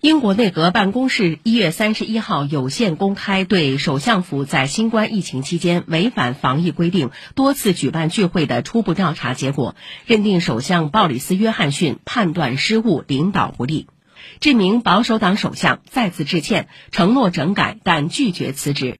英国内阁办公室一月三十一号有限公开对首相府在新冠疫情期间违反防疫规定多次举办聚会的初步调查结果，认定首相鲍里斯·约翰逊判断失误、领导不力。这名保守党首相再次致歉，承诺整改，但拒绝辞职。